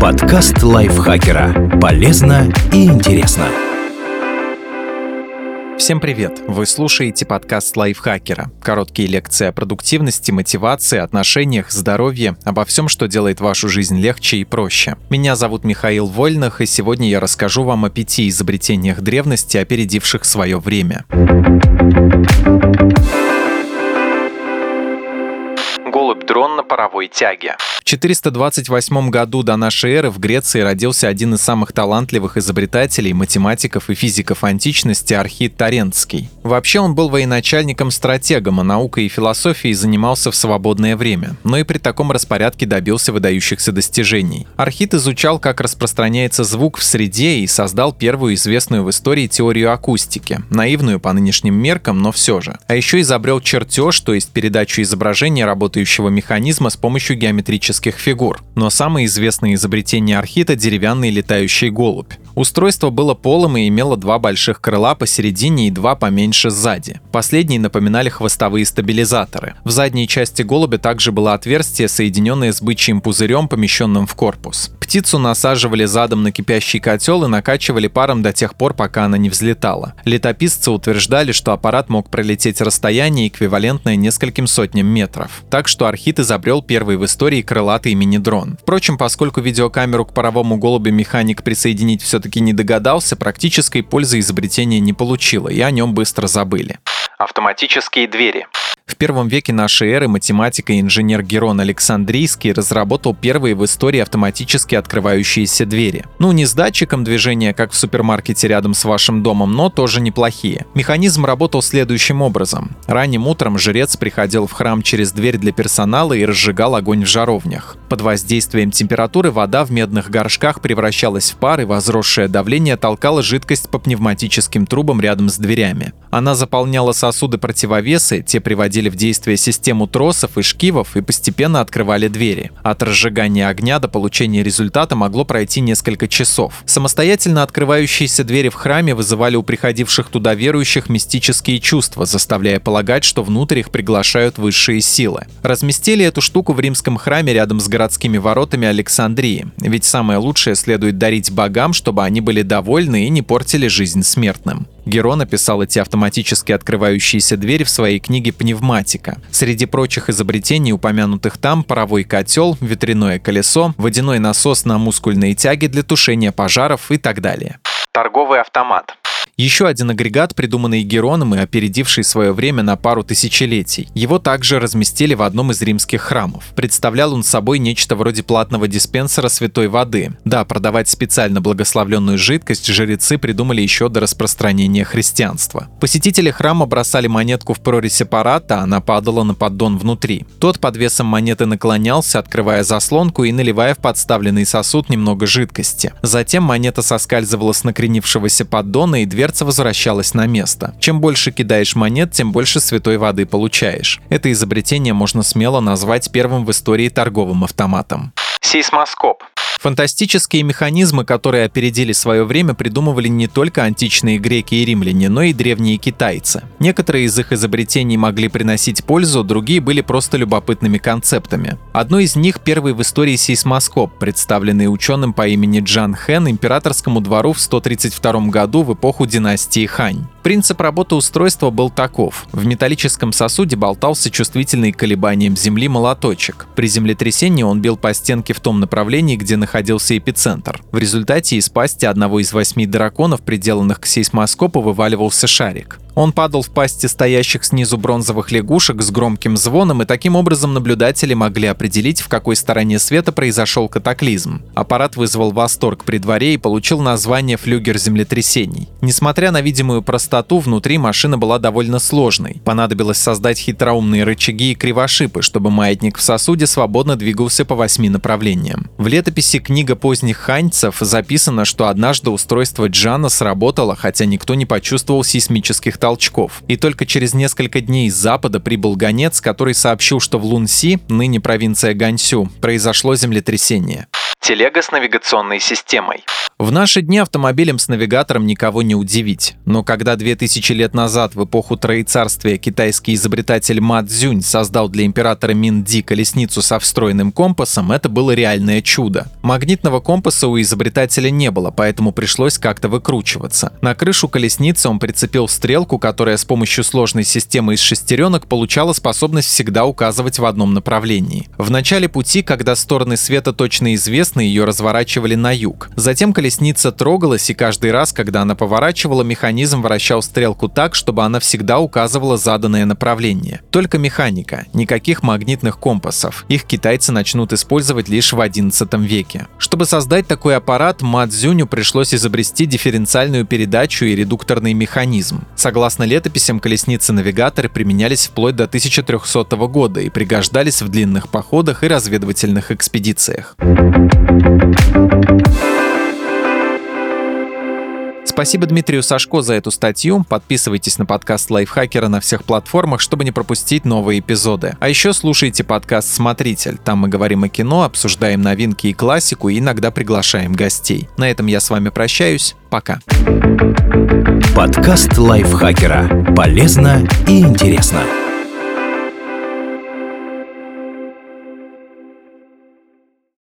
Подкаст лайфхакера. Полезно и интересно. Всем привет! Вы слушаете подкаст лайфхакера. Короткие лекции о продуктивности, мотивации, отношениях, здоровье, обо всем, что делает вашу жизнь легче и проще. Меня зовут Михаил Вольных, и сегодня я расскажу вам о пяти изобретениях древности, опередивших свое время. Паровой тяге. В 428 году до нашей эры в Греции родился один из самых талантливых изобретателей, математиков и физиков античности Архит Тарентский. Вообще он был военачальником-стратегом, а наукой и философией занимался в свободное время, но и при таком распорядке добился выдающихся достижений. Архит изучал, как распространяется звук в среде и создал первую известную в истории теорию акустики, наивную по нынешним меркам, но все же. А еще изобрел чертеж, то есть передачу изображения работающего механизма с помощью геометрических фигур. Но самое известное изобретение Архита – деревянный летающий голубь. Устройство было полым и имело два больших крыла посередине и два поменьше сзади. Последние напоминали хвостовые стабилизаторы. В задней части голубя также было отверстие, соединенное с бычьим пузырем, помещенным в корпус. Птицу насаживали задом на кипящий котел и накачивали паром до тех пор, пока она не взлетала. Летописцы утверждали, что аппарат мог пролететь расстояние, эквивалентное нескольким сотням метров. Так что Архит изобрел первый в истории крылатый мини-дрон. Впрочем, поскольку видеокамеру к паровому голубю механик присоединить все-таки не догадался, практической пользы изобретения не получило, и о нем быстро забыли. Автоматические двери. В первом веке нашей эры математик и инженер Герон Александрийский разработал первые в истории автоматически открывающиеся двери. Ну, не с датчиком движения, как в супермаркете рядом с вашим домом, но тоже неплохие. Механизм работал следующим образом. Ранним утром жрец приходил в храм через дверь для персонала и разжигал огонь в жаровнях. Под воздействием температуры вода в медных горшках превращалась в пар, и возросшее давление толкало жидкость по пневматическим трубам рядом с дверями. Она заполняла сосуды противовесы, те приводили в действие систему тросов и шкивов и постепенно открывали двери. От разжигания огня до получения результата могло пройти несколько часов. Самостоятельно открывающиеся двери в храме вызывали у приходивших туда верующих мистические чувства, заставляя полагать, что внутрь их приглашают высшие силы. Разместили эту штуку в римском храме рядом с городскими воротами Александрии, ведь самое лучшее следует дарить богам, чтобы они были довольны и не портили жизнь смертным. Геро написал эти автоматически открывающиеся двери в своей книге «Пневматика». Среди прочих изобретений, упомянутых там, паровой котел, ветряное колесо, водяной насос на мускульные тяги для тушения пожаров и так далее. Торговый автомат. Еще один агрегат, придуманный Героном и опередивший свое время на пару тысячелетий. Его также разместили в одном из римских храмов. Представлял он собой нечто вроде платного диспенсера святой воды. Да, продавать специально благословленную жидкость жрецы придумали еще до распространения христианства. Посетители храма бросали монетку в прорезь аппарата, а она падала на поддон внутри. Тот под весом монеты наклонялся, открывая заслонку и наливая в подставленный сосуд немного жидкости. Затем монета соскальзывала с накренившегося поддона и дверь дверца возвращалась на место. Чем больше кидаешь монет, тем больше святой воды получаешь. Это изобретение можно смело назвать первым в истории торговым автоматом. Сейсмоскоп Фантастические механизмы, которые опередили свое время, придумывали не только античные греки и римляне, но и древние китайцы. Некоторые из их изобретений могли приносить пользу, другие были просто любопытными концептами. Одно из них – первый в истории сейсмоскоп, представленный ученым по имени Джан Хэн императорскому двору в 132 году в эпоху династии Хань. Принцип работы устройства был таков. В металлическом сосуде болтался чувствительный к колебаниям Земли молоточек. При землетрясении он бил по стенке в том направлении, где находился эпицентр. В результате из пасти одного из восьми драконов, приделанных к сейсмоскопу, вываливался шарик. Он падал в пасти стоящих снизу бронзовых лягушек с громким звоном, и таким образом наблюдатели могли определить, в какой стороне света произошел катаклизм. Аппарат вызвал восторг при дворе и получил название «флюгер землетрясений». Несмотря на видимую простоту, внутри машина была довольно сложной. Понадобилось создать хитроумные рычаги и кривошипы, чтобы маятник в сосуде свободно двигался по восьми направлениям. В летописи книга поздних ханьцев записано, что однажды устройство Джана сработало, хотя никто не почувствовал сейсмических толчков. И только через несколько дней с запада прибыл гонец, который сообщил, что в Лунси, ныне провинция Гансю, произошло землетрясение. Телега с навигационной системой. В наши дни автомобилем с навигатором никого не удивить. Но когда 2000 лет назад, в эпоху троецарствия, китайский изобретатель Ма Цзюнь создал для императора Минди колесницу со встроенным компасом, это было реальное чудо. Магнитного компаса у изобретателя не было, поэтому пришлось как-то выкручиваться. На крышу колесницы он прицепил стрелку, которая с помощью сложной системы из шестеренок получала способность всегда указывать в одном направлении. В начале пути, когда стороны света точно известны, ее разворачивали на юг. Затем колесница трогалась, и каждый раз, когда она поворачивала, механизм вращал стрелку так, чтобы она всегда указывала заданное направление. Только механика, никаких магнитных компасов. Их китайцы начнут использовать лишь в 11 веке. Чтобы создать такой аппарат, Мадзюню пришлось изобрести дифференциальную передачу и редукторный механизм. Согласно летописям, колесницы-навигаторы применялись вплоть до 1300 года и пригождались в длинных походах и разведывательных экспедициях. Спасибо Дмитрию Сашко за эту статью. Подписывайтесь на подкаст Лайфхакера на всех платформах, чтобы не пропустить новые эпизоды. А еще слушайте подкаст «Смотритель». Там мы говорим о кино, обсуждаем новинки и классику и иногда приглашаем гостей. На этом я с вами прощаюсь. Пока. Подкаст Лайфхакера. Полезно и интересно.